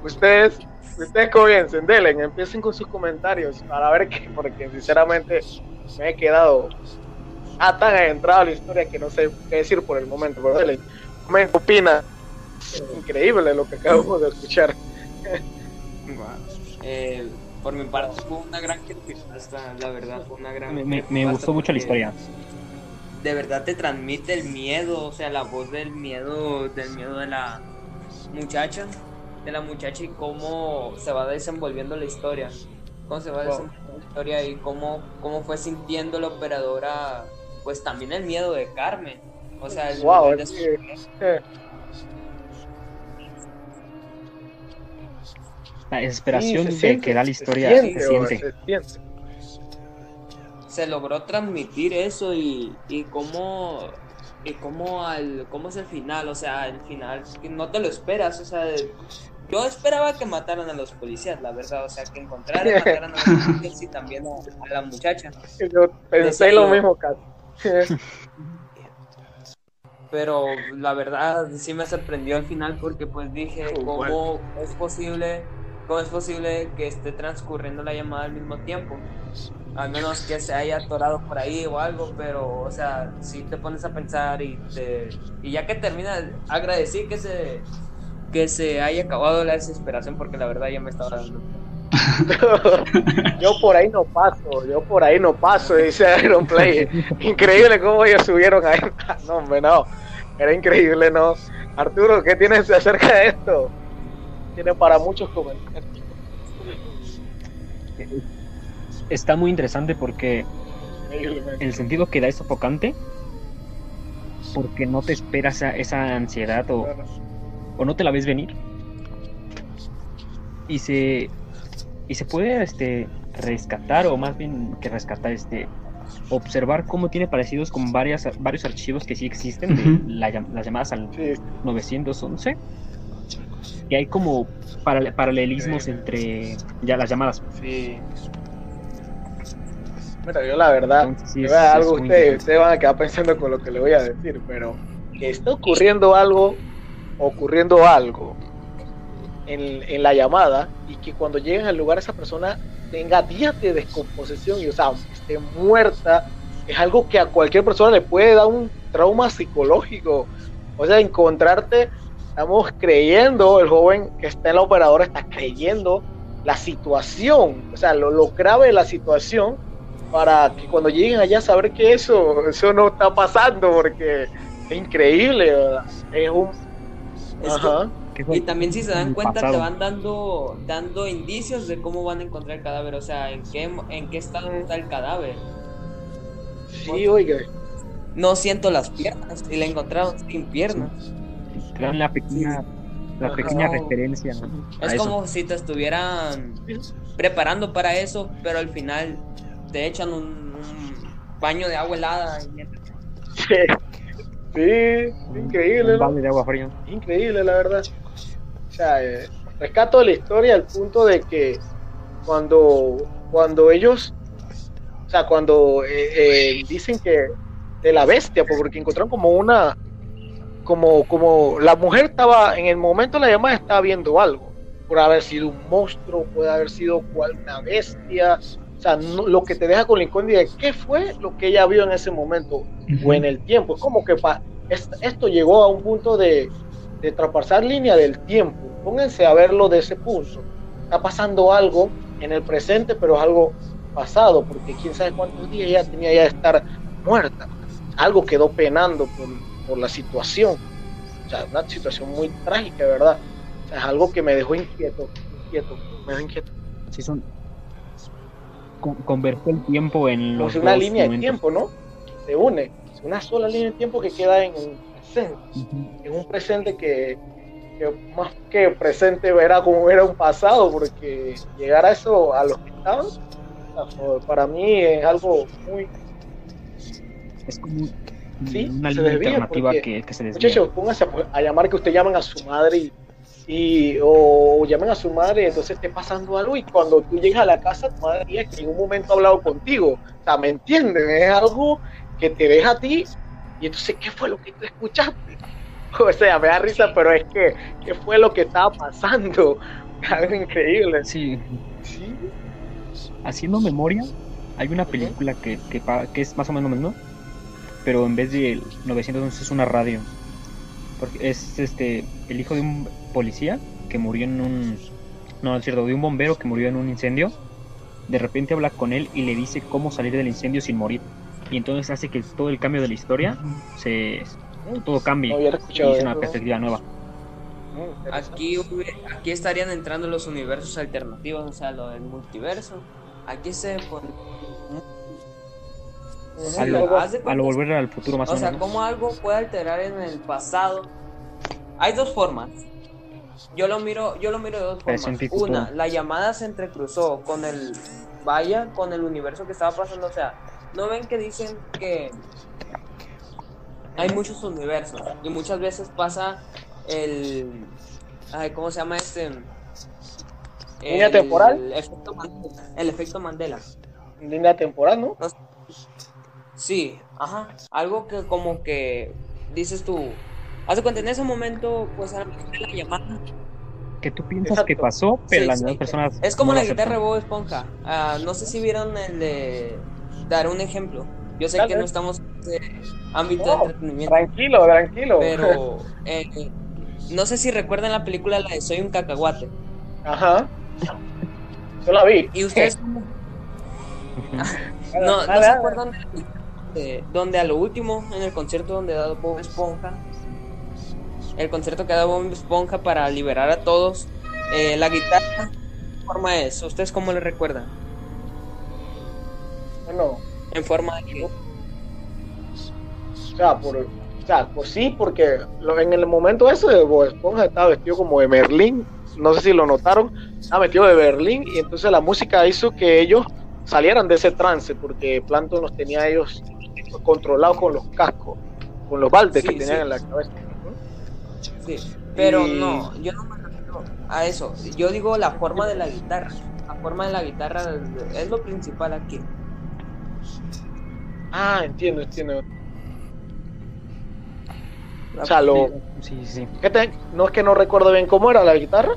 Ustedes, ustedes comiencen, delen, empiecen con sus comentarios para ver qué, porque sinceramente me he quedado ah, tan adentrado a la historia que no sé qué decir por el momento. Pero delen, comenten, opina. Increíble lo que acabo de escuchar. Eh, por mi parte fue una gran creepypasta, la verdad, fue una gran Me, me- me gustó mucho la historia. De verdad te transmite el miedo, o sea, la voz del miedo, del miedo de la muchacha, de la muchacha y cómo se va desenvolviendo la historia. Cómo se va Wow. desenvolviendo la historia y cómo, cómo fue sintiendo la operadora, pues también el miedo de Carmen. O sea, el Wow, es de- que- La desesperación sí, se de siente, que da la se historia siente, se siente. se siente. se logró transmitir eso y, y cómo y cómo al cómo es el final o sea el final no te lo esperas o sea yo esperaba que mataran a los policías la verdad o sea que encontraran mataran a los policías y también a, a la muchacha Yo pensé Decía lo yo. mismo, casi. Pero la verdad sí me sorprendió al final porque pues dije cómo es posible cómo es posible que esté transcurriendo la llamada al mismo tiempo al menos que se haya atorado por ahí o algo, pero, o sea, si te pones a pensar y te y ya que termina, agradecí que se que se haya acabado la desesperación porque la verdad ya me estaba dando yo por ahí no paso, yo por ahí no paso, dice Iron Play. Increíble cómo ellos subieron ahí. No, hombre, no. Era increíble, ¿no? Arturo, ¿qué tienes acerca de esto? Tiene para muchos comentarios. Está muy interesante porque el sentido que da es sofocante porque no te esperas esa, esa ansiedad o, o no te la ves venir y se y se puede este rescatar o más bien que rescatar este observar cómo tiene parecidos con varias varios archivos que sí existen de la las llamadas al Sí, 911 y hay como paral- paralelismos entre ya las llamadas. Sí. Mira, yo la verdad, Entonces, sí, algo ustedes, ustedes van a quedar pensando con lo que le voy a decir, pero que está ocurriendo algo, ocurriendo algo en, en la llamada y que cuando lleguen al lugar esa persona tenga días de descomposición y o sea, esté muerta, es algo que a cualquier persona le puede dar un trauma psicológico. O sea, encontrarte, estamos creyendo, el joven que está en la operadora está creyendo la situación, o sea, lo, lo grave de la situación para que cuando lleguen allá saber que eso, eso no está pasando porque es increíble, ¿verdad? Es un... Es que- Y también si se dan cuenta te van dando dando indicios de cómo van a encontrar el cadáver, o sea, en qué en qué estado está el cadáver. Sí, oiga. No siento las piernas y la encontraron sin piernas. dan la pequeña la Ajá. pequeña referencia ¿no? a Es eso. como si te estuvieran preparando para eso, pero al final te echan un, un baño de agua helada. y- Sí, sí, increíble, un ¿no? balde de agua fría increíble, la verdad. Sea, eh, rescato la historia al punto de que cuando, cuando ellos, o sea, cuando eh, eh, dicen que de la bestia, pues, porque encontraron como una, como, como la mujer estaba, en el momento de la llamada estaba viendo algo, por haber sido un monstruo, puede haber sido cual una bestia, o sea, no- lo que te deja con la incógnita de qué fue lo que ella vio en ese momento o en el tiempo. Es como que pa- es- esto llegó a un punto de, de traspasar línea del tiempo. Pónganse a verlo de ese punto. Está pasando algo en el presente, pero es algo pasado, porque quién sabe cuántos días ya tenía ya de estar muerta. Algo quedó penando por, por la situación. O sea, una situación muy trágica, ¿verdad? O sea, es algo que me dejó inquieto, inquieto, me dejó inquieto. sí son con- el tiempo en los si una dos línea de momentos. tiempo, ¿no? Se une. Es una sola línea de tiempo que queda en un presente. Ujú. en un presente que, que más que presente era como era un pasado, porque llegar a eso, a los que estaban, o para mí es algo muy... es como Sí, una línea alternativa que, que se desvía Muchachos, pónganse a, a llamar que usted llamen a su madre y, y- o llamen a su madre y entonces esté pasando algo y cuando tú llegas a la casa tu madre diga que en un momento ha hablado contigo. O sea, ¿me entienden? Es algo que te deja a ti y entonces, ¿qué fue lo que tú escuchaste? O sea, me da risa, pero es que, ¿qué fue lo que estaba pasando? Algo increíble. sí Sí, haciendo memoria hay una película que, que es más o menos ¿no? pero en vez de 911 es una radio porque es este el hijo de un policía que murió en un no es cierto de un bombero que murió en un incendio de repente habla con él y le dice cómo salir del incendio sin morir y entonces hace que todo el cambio de la historia se todo cambie no y es una perspectiva nueva. Aquí, aquí estarían entrando los universos alternativos, o sea, lo del multiverso. Aquí se pone. A lo, a lo volver al futuro más o, O sea, menos cómo algo puede alterar en el pasado. Hay dos formas. Yo lo miro, yo lo miro de dos formas. Presente. Una, la llamada se entrecruzó con el vaya, con el universo que estaba pasando. O sea, no ven que dicen que hay muchos universos y muchas veces pasa el, ay, ¿cómo se llama este? ¿Línea El temporal? efecto Mandela. El efecto Mandela. Línea temporal, ¿no? Sí, ajá. Algo que como que dices tú. Haz de cuenta, en ese momento, pues a la llamada. que tú piensas que Exacto. pasó pero Sí, las sí. personas Es como no la guitarra de. Bob Esponja. Ah, no sé si vieron el de. Dar un ejemplo. Yo sé Tal que vez. no estamos ese ámbito de No, entretenimiento. Tranquilo, tranquilo. Pero. eh, no sé si recuerdan la película la de Soy un cacahuate. Ajá. Yo la vi. ¿Y ustedes cómo? no, ¿no Dale, se dale. acuerdan de, de- donde a lo último, en el concierto donde da Bob Esponja, el concierto que da Bob Esponja para liberar a todos, eh, la guitarra, ¿qué forma es? ¿Ustedes cómo le recuerdan? Bueno, En forma de sea, por, o sea, pues sí, porque en el momento ese de Bob Esponja estaba vestido como de Merlín, no sé si lo notaron, estaba vestido de Berlín y entonces la música hizo que ellos salieran de ese trance porque Plankton los tenía ellos controlados con los cascos, con los baldes que tenían sí. en la cabeza. Sí, pero Y- no, yo no me refiero a eso. Yo digo la forma de la guitarra. La forma de la guitarra es lo principal aquí. Ah, entiendo, entiendo. O sea, lo, Sí, sí. ¿qué te- no es que no recuerdo bien cómo era la guitarra.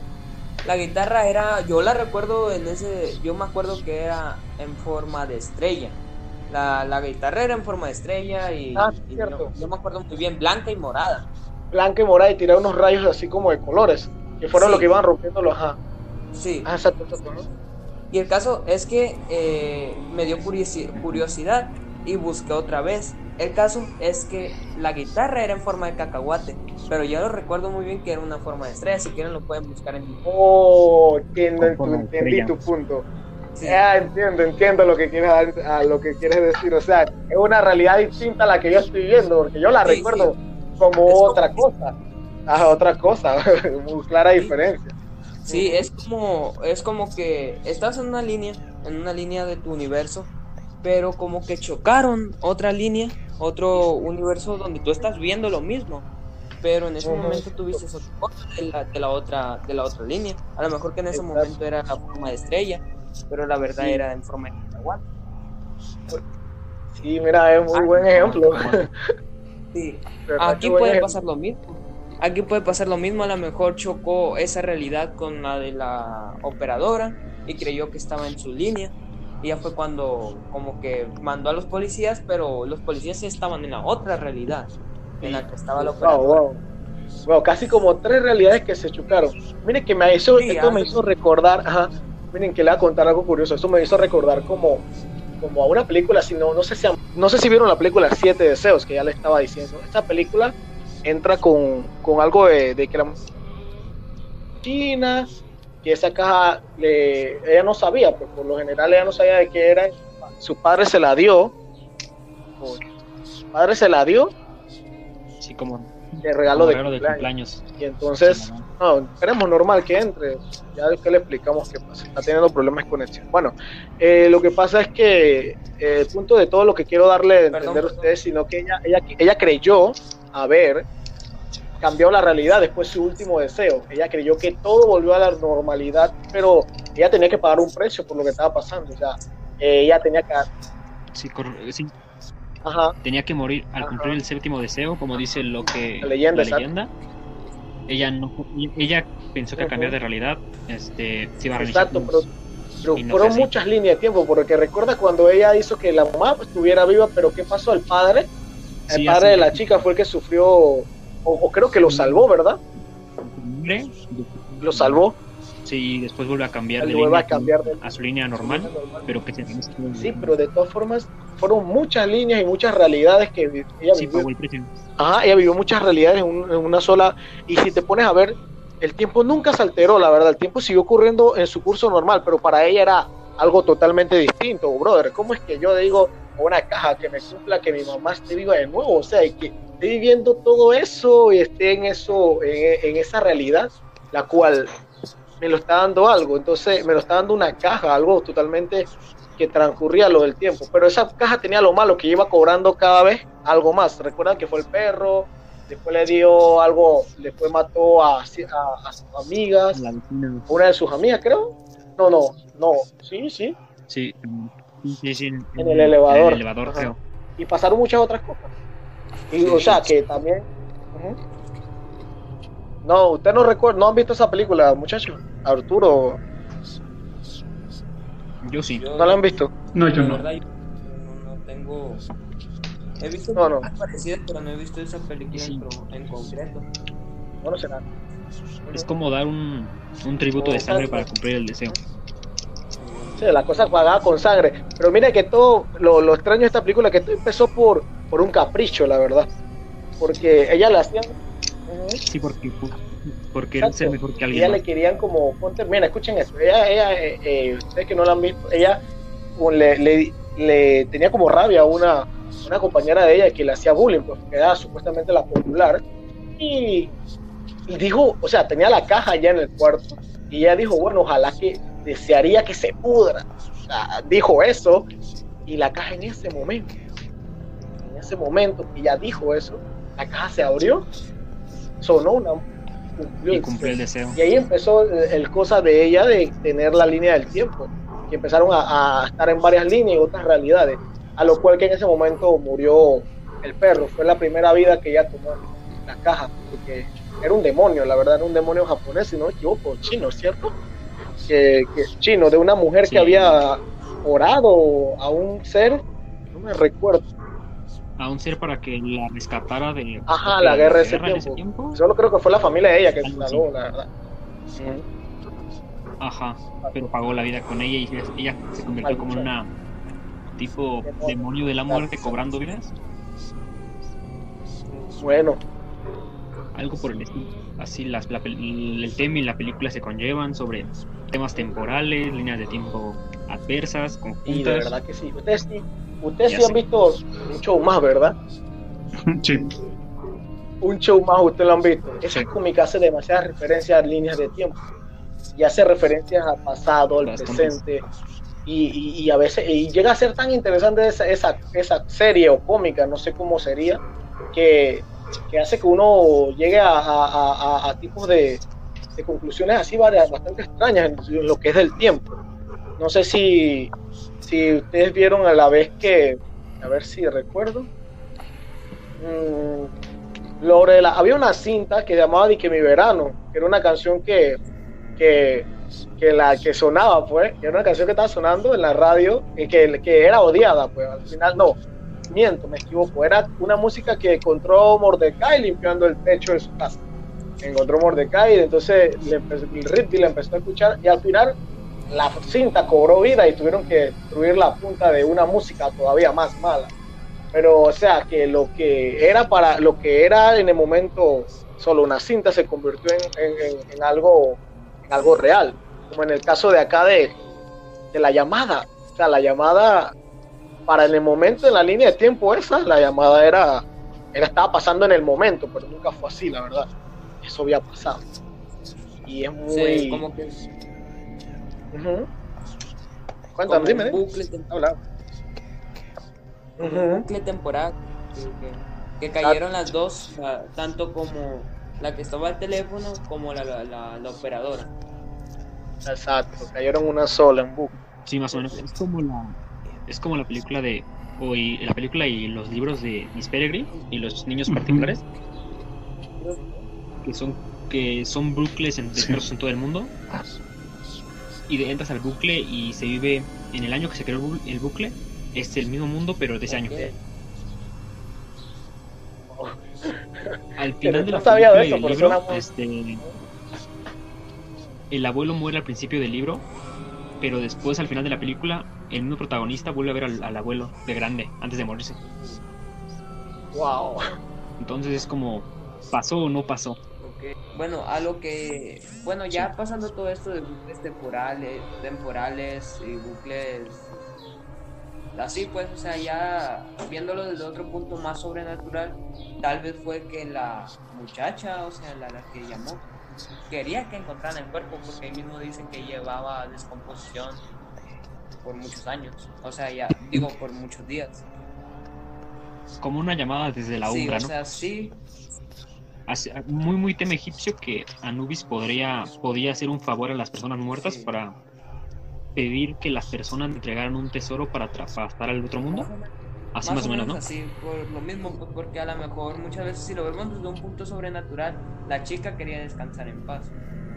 La guitarra era, yo la recuerdo en ese, yo me acuerdo que era en forma de estrella. La, la guitarra era en forma de estrella y, Ah, y cierto. yo, yo me acuerdo muy bien, blanca y morada. Blanca y morada y tiraba unos rayos así como de colores, que fueron Sí. los que iban rompiendo los... Ajá. Sí. Ah, exacto, exacto, ¿no? Y el caso es que eh, me dio curiosi- curiosidad y busqué otra vez. El caso es que la guitarra era en forma de cacahuate, pero yo lo recuerdo muy bien que era una forma de estrella. Si quieren lo pueden buscar en YouTube. Oh, entiendo, entendí tu punto. Sí. Ah, entiendo, entiendo lo que quieres a, lo que quieres decir. O sea, es una realidad distinta a la que yo estoy viendo, porque yo la Sí, recuerdo como Es como- otra cosa. Ah, otra cosa, muy clara Sí. diferencia. Sí, es como, es como que estás en una línea, en una línea de tu universo, pero como que chocaron otra línea, otro universo donde tú estás viendo lo mismo, pero en ese momento tuviste otra cosa de la, de la otra, de la otra línea. A lo mejor que en ese Exacto. momento era la forma de estrella, pero la verdad Sí. era en forma de cacahuate. Sí, mira, es muy Ah, buen ejemplo. Sí. Aquí puede pasar lo mismo. Aquí puede pasar lo mismo. A lo mejor chocó esa realidad con la de la operadora y creyó que estaba en su línea. Y ya fue cuando como que mandó a los policías, pero los policías estaban en la otra realidad en la que estaba la Wow, operadora. wow. Wow, casi como tres realidades que se chocaron. Miren que me hizo, Sí, esto me algo hizo recordar, ajá, miren que le voy a contar algo curioso, esto me hizo recordar como, como a una película, si no, no sé si no sé si vieron la película Siete Deseos, que ya le estaba diciendo. Esta película entra con, con algo de, de que la China, que esa caja le, ella no sabía, pues por lo general ella no sabía de qué era, su padre se la dio, su padre se la dio Sí, como de regalo como de regalo de cumpleaños. cumpleaños. Y entonces, Sí, no, esperemos normal que entre. Ya después le explicamos qué pasa. Está teniendo problemas de conexión. Bueno, eh, lo que pasa es que eh, el punto de todo lo que quiero darle a entender Perdón, a ustedes, sino que ella, ella, ella creyó haber cambiado la realidad después de su último deseo. Ella creyó que todo volvió a la normalidad, pero ella tenía que pagar un precio por lo que estaba pasando. O sea, eh, ella tenía que. Sí, cor- sí, Ajá, tenía que morir al Ajá. cumplir el séptimo deseo, como dice lo que La leyenda, la leyenda. Ella no, ella pensó que al cambiar de realidad, este, se iba a exacto, pero Pero no fueron muchas líneas de tiempo, porque recuerda cuando ella hizo que la mamá pues, estuviera viva, pero ¿qué pasó? El padre, el Sí, padre de la chica fue el que sufrió, o, o creo que lo salvó, ¿verdad? Lo salvó. Sí, después vuelve a cambiar de vuelve línea a cambiar de- a su línea normal, pero que se Sí, pero de todas formas fueron muchas líneas y muchas realidades que ella sí vivió. el. Ajá, ella vivió muchas realidades en, un- en una sola. Y si te pones a ver, el tiempo nunca se alteró, la verdad. El tiempo siguió ocurriendo en su curso normal, pero para ella era algo totalmente distinto, brother. ¿Cómo es que yo digo una caja que me cumpla que mi mamá esté viva de nuevo? O sea, y que esté viviendo todo eso y esté en eso, en, en esa realidad, la cual me lo está dando algo. Entonces, me lo está dando una caja, algo totalmente que transcurría lo del tiempo. Pero esa caja tenía lo malo, que iba cobrando cada vez algo más. Recuerdan que fue el perro, después le dio algo, después mató a, a, a sus amigas, una de sus amigas, creo. No, no, no, sí, sí. Sí, sí, sí, en, En el elevador. el elevador, creo. Y pasaron muchas otras cosas. Y, Sí, o sea, sí. que también. No, usted no recuerda, no han visto esa película, muchachos. Arturo, Yo sí. ¿no la han visto? No, yo no. verdad, yo no, no tengo. He visto No, no. parecidas, pero no he visto esa película Sí. en, concreto. No, no sé nada. Es como dar un, un tributo de sangre para cumplir el deseo. sé, la cosa pagada con sangre. Pero mira que todo, lo, lo extraño de esta película, que todo empezó por, por un capricho, la verdad. Porque ella la hacían... Sí, porque, porque era ser mejor que alguien. Ella le más. querían como, ponte, mira, escuchen eso, ella, ella eh, eh, ustedes que no la han visto, ella como le, le, le tenía como rabia a una, una compañera de ella que le hacía bullying, pues que era supuestamente la popular, y, y dijo, o sea, tenía la caja ya en el cuarto, y ella dijo, bueno, ojalá que desearía que se pudra, o sea, dijo eso, y la caja en ese momento, en ese momento que ella dijo eso, la caja se abrió, sonó una... cumplió Y cumplió el deseo. y ahí empezó el, el cosa de ella de tener la línea del tiempo, que empezaron a, a estar en varias líneas y otras realidades, a lo cual que en ese momento murió el perro, fue la primera vida que ella tomó en la caja, porque era un demonio, la verdad, era un demonio japonés, si no me equivoco, chino, ¿cierto? Que, que chino, de una mujer Sí. que había orado a un ser, no me recuerdo, A un ser para que la rescatara de. ajá, la guerra de ese tiempo. Solo creo que fue la familia de ella que Algo salvó, la verdad. Ajá, pero pagó la vida con ella y ella se convirtió como en una tipo demonio de la muerte cobrando vidas. Bueno, Algo por el estilo. Así las, la el tema y la película se conllevan sobre temas temporales, líneas de tiempo adversas, Y de conjuntas. verdad que sí. Ustedes sí, ustedes Ya sí han visto un show más, ¿verdad? Sí. Un show más, ustedes lo han visto. Esa Sí. cómica hace demasiadas referencias a líneas de tiempo. Y hace referencias al pasado, al presente. Y, y- y a veces y llega a ser tan interesante esa, esa, esa serie o cómica, no sé cómo sería, que, que hace que uno llegue a, a- a- a- a tipos de, de conclusiones así bastante extrañas en, en lo que es del tiempo. No sé si, si ustedes vieron a la vez que, a ver si recuerdo, mm, lo de la- había una cinta que llamaba Di que mi verano, que era una canción que, que, que la que sonaba, pues, era una canción que estaba sonando en la radio y que, que era odiada, pues, al final no, miento, me equivoco, era una música que encontró Mordecai limpiando el techo de su casa. Encontró Mordecai y entonces el Ridley la empezó a escuchar y al final la cinta cobró vida y tuvieron que destruir la punta de una música todavía más mala. Pero, o sea, que lo que era para lo que era en el momento solo una cinta se convirtió en, en- en- en algo en algo real, como en el caso de acá de, de la llamada. O sea, la llamada para en el momento en la línea de tiempo esa, la llamada era, era estaba pasando en el momento, pero nunca fue así, la verdad. Eso había pasado. Y es muy Sí, como que Ujú. Cuéntame, dime, bucle, tem- Habla. un Ujú. bucle temporal que, que cayeron las dos, la- tanto como la que estaba al teléfono como la, la, la- la operadora. Exacto, cayeron una sola en bucle. Sí, más o menos. Es como la, es como la película de, o y- la película y los libros de Miss Peregrine y los niños particulares, que son, que son bucles en, Sí. en todo el mundo. Y de- entras al bucle y se vive en el año que se creó el bu- el bucle, es el mismo mundo, pero de ese año. Al final de la no sabía de película y eso, del libro, muy- este, el abuelo muere al principio del libro, pero después al final de la película, el mismo protagonista vuelve a ver al, al abuelo de grande, antes de morirse. Wow. Entonces es como, ¿pasó o no pasó? Bueno, a lo que, bueno, ya pasando todo esto de bucles temporales, temporales y bucles así pues, o sea, ya viéndolo desde otro punto más sobrenatural, tal vez fue que la muchacha, o sea, la, la que llamó, quería que encontraran el cuerpo porque ahí mismo dicen que llevaba descomposición por muchos años, o sea, ya digo por muchos días. Como una llamada desde la sí, umbra, o ¿no? sea, sí, muy, muy tema egipcio que Anubis podría, podía hacer un favor a las personas muertas Sí. para pedir que las personas entregaran un tesoro para traspasar al otro mundo. Así más, o menos, ¿no? así, por lo mismo, porque a lo mejor muchas veces si lo vemos desde un punto sobrenatural, la chica quería descansar en paz.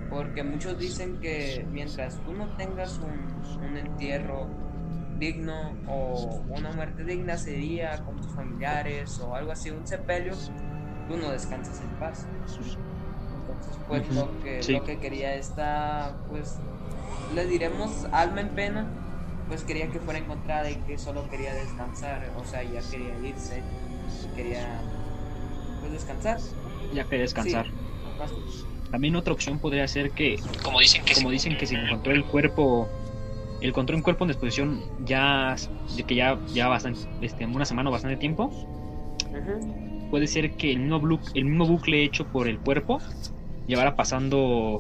Porque muchos dicen que mientras tú no tengas un, un entierro digno o una muerte digna sería con tus familiares o algo así, un sepelio, tú no descansas en paz. Entonces, pues lo, que, sí. lo que quería esta, pues, le diremos alma en pena, pues quería que fuera encontrada y que solo quería descansar, o sea, ya quería irse, quería pues descansar. Ya que descansar. Sí, También otra opción podría ser que, como dicen que, como dicen que se encontró el cuerpo, el encontró un cuerpo en disposición ya, de que ya, ya bastante, este, una semana o bastante tiempo, Ujú. Puede ser que el mismo, blu- el mismo bucle hecho por el cuerpo llevara pasando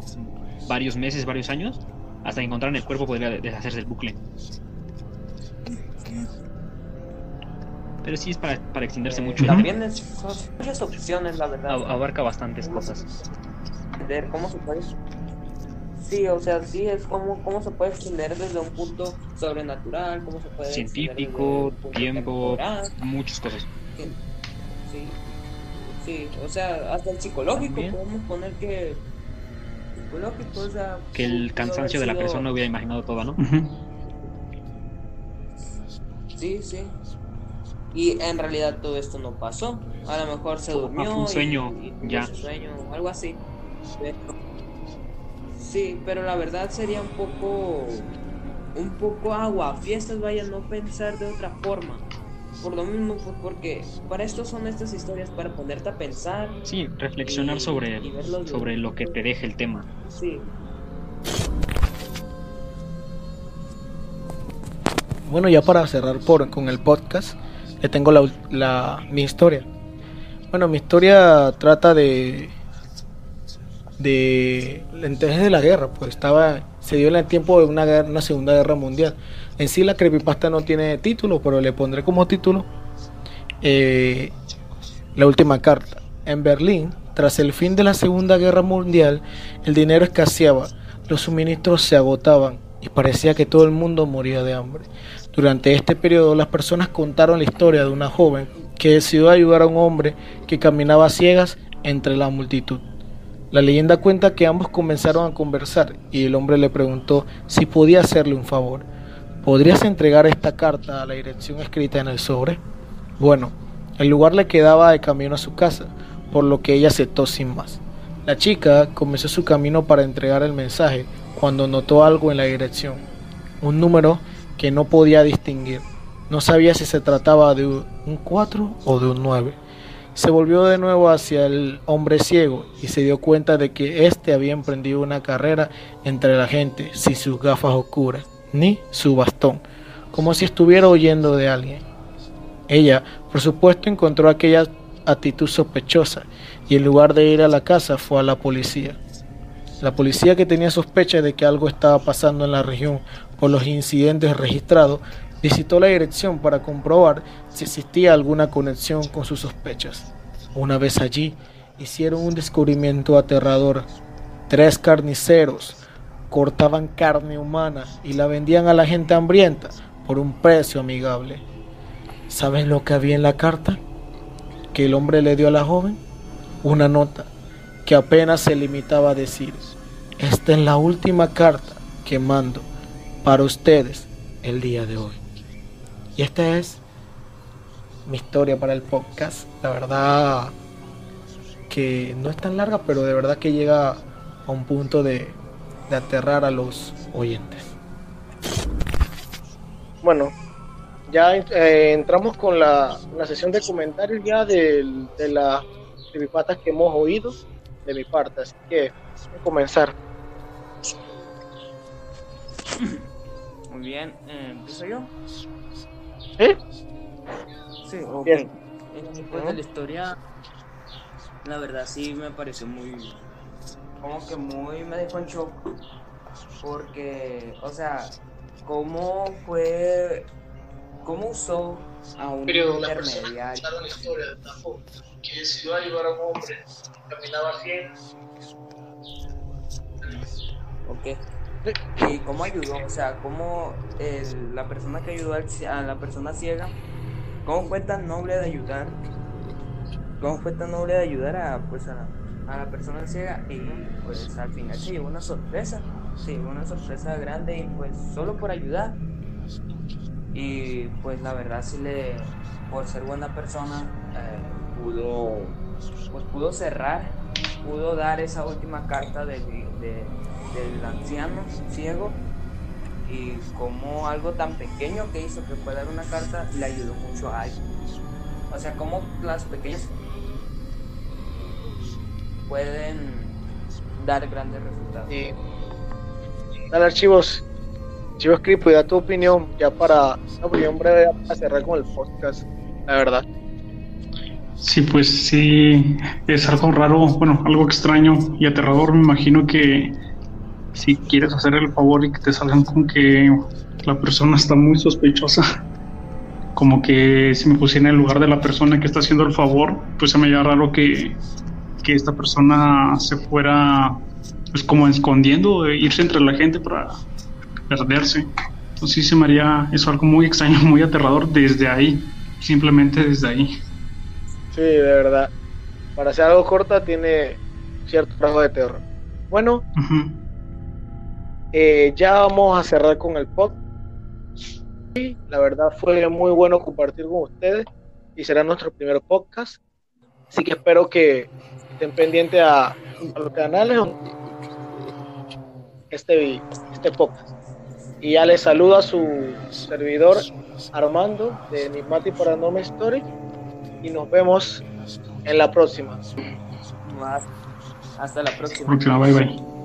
varios meses, varios años, hasta que encontraran el cuerpo podría de- deshacerse el bucle. Pero sí es para, para extenderse Eh, mucho. También es, son varias opciones, la verdad. Ab- Abarca bastantes cosas. entender cómo se puede sí o sea sí es como cómo se puede extender desde un punto sobrenatural cómo se puede Científico, tiempo, muchas cosas. que- sí. Sí o sea hasta el psicológico También. podemos poner que psicológico o sea Que el cansancio de la sido- persona hubiera imaginado todo, ¿no? Sí sí. Y en realidad todo esto no pasó. A lo mejor se durmió fue un y- sueño, y tuvo ya. ese sueño algo así. Pero- sí pero la verdad sería un poco un poco agua. Fiestas vaya no pensar de otra forma por lo mismo pues porque para esto son estas historias para ponerte a pensar Sí, reflexionar Y- sobre, y sobre lo que te deja el tema. sí Bueno, ya para cerrar por, con el podcast, le tengo la, ul- la- mi historia. Bueno, mi historia trata de de antes de la guerra, pues estaba se dio en el tiempo de una, guerra- una segunda guerra mundial. En sí la creepypasta no tiene título, pero le pondré como título eh, la última carta. En Berlín, tras el fin de la Segunda Guerra Mundial, el dinero escaseaba, los suministros se agotaban y parecía que todo el mundo moría de hambre. Durante este periodo las personas contaron la historia de una joven que decidió ayudar a un hombre que caminaba a ciegas entre la multitud. La leyenda cuenta que ambos comenzaron a conversar y el hombre le preguntó si podía hacerle un favor. ¿Podrías entregar esta carta a la dirección escrita en el sobre? Bueno, el lugar le quedaba de camino a su casa, por lo que ella aceptó sin más. La chica comenzó su camino para entregar el mensaje cuando notó algo en la dirección, un número que no podía distinguir. No sabía si se trataba de un 4 o de un 9. Se volvió de nuevo hacia el hombre ciego y se dio cuenta de que éste había emprendido una carrera entre la gente sin sus gafas oscuras, ni su bastón, como si estuviera huyendo de alguien. Ella, por supuesto, encontró aquella actitud sospechosa y en lugar de ir a la casa fue a la policía. La policía que tenía sospechas de que algo estaba pasando en la región por los incidentes registrados visitó la dirección para comprobar si existía alguna conexión con sus sospechas. Una vez allí, hicieron un descubrimiento aterrador. Tres carniceros cortaban carne humana y la vendían a la gente hambrienta por un precio amigable. ¿Saben lo que había en la carta? Que el hombre le dio a la joven una nota que apenas se limitaba a decir, esta es la última carta que mando para ustedes el día de hoy. Y esta es mi historia para el podcast. La verdad que no es tan larga, pero de verdad que llega a un punto de, de aterrar a los oyentes. Bueno, ya eh, entramos con la, la sesión de comentarios ya del- de las creepypastas que hemos oído de mi parte, así que voy a comenzar. muy bien eh, empiezo yo ¿Eh? Sí, ok. Bien. Pues de la historia, la verdad sí me pareció muy, como que muy, me dejó en shock, porque, o sea, cómo fue, cómo usó a un historia de esta joven que decidió ayudar a un hombre caminaba bien. Ok. Y cómo ayudó, o sea, cómo el- la persona que ayudó a la persona ciega, cómo fue tan noble de ayudar, cómo fue tan noble de ayudar a, pues, a, la, a la persona ciega y pues al final se llevó una sorpresa, se llevó una sorpresa grande y pues solo por ayudar. Y pues la verdad sí le, por ser buena persona, eh, pudo, pues pudo cerrar, pudo dar esa última carta del, de- del anciano ciego y cómo algo tan pequeño que hizo que fue dar una carta le ayudó mucho a alguien. O sea, cómo las pequeñas pueden dar grandes resultados. Y dale archivos, archivos Cripo y da tu opinión ya para una opinión breve para cerrar con el podcast, la verdad. Sí, pues sí, es algo raro, bueno, algo extraño y aterrador. Me imagino que si quieres hacer el favor y que te salgan con que la persona está muy sospechosa, como que si me pusiera en el lugar de la persona que está haciendo el favor, pues se me haría raro que, que esta persona se fuera, pues como escondiendo, irse entre la gente para perderse. Entonces sí se me haría eso algo muy extraño, muy aterrador desde ahí, simplemente desde ahí. Sí, de verdad. Para hacer algo corta tiene cierto rasgo de terror. Bueno, eh, ya vamos a cerrar con el pod. Sí, la verdad fue muy bueno compartir con ustedes y será nuestro primer podcast. Así que espero que estén pendientes a, los canales este, este podcast. Y ya les saluda su servidor Armando de Enigmatic Paranormal Story y nos vemos en la próxima. Hasta la próxima. Próxima, bye bye.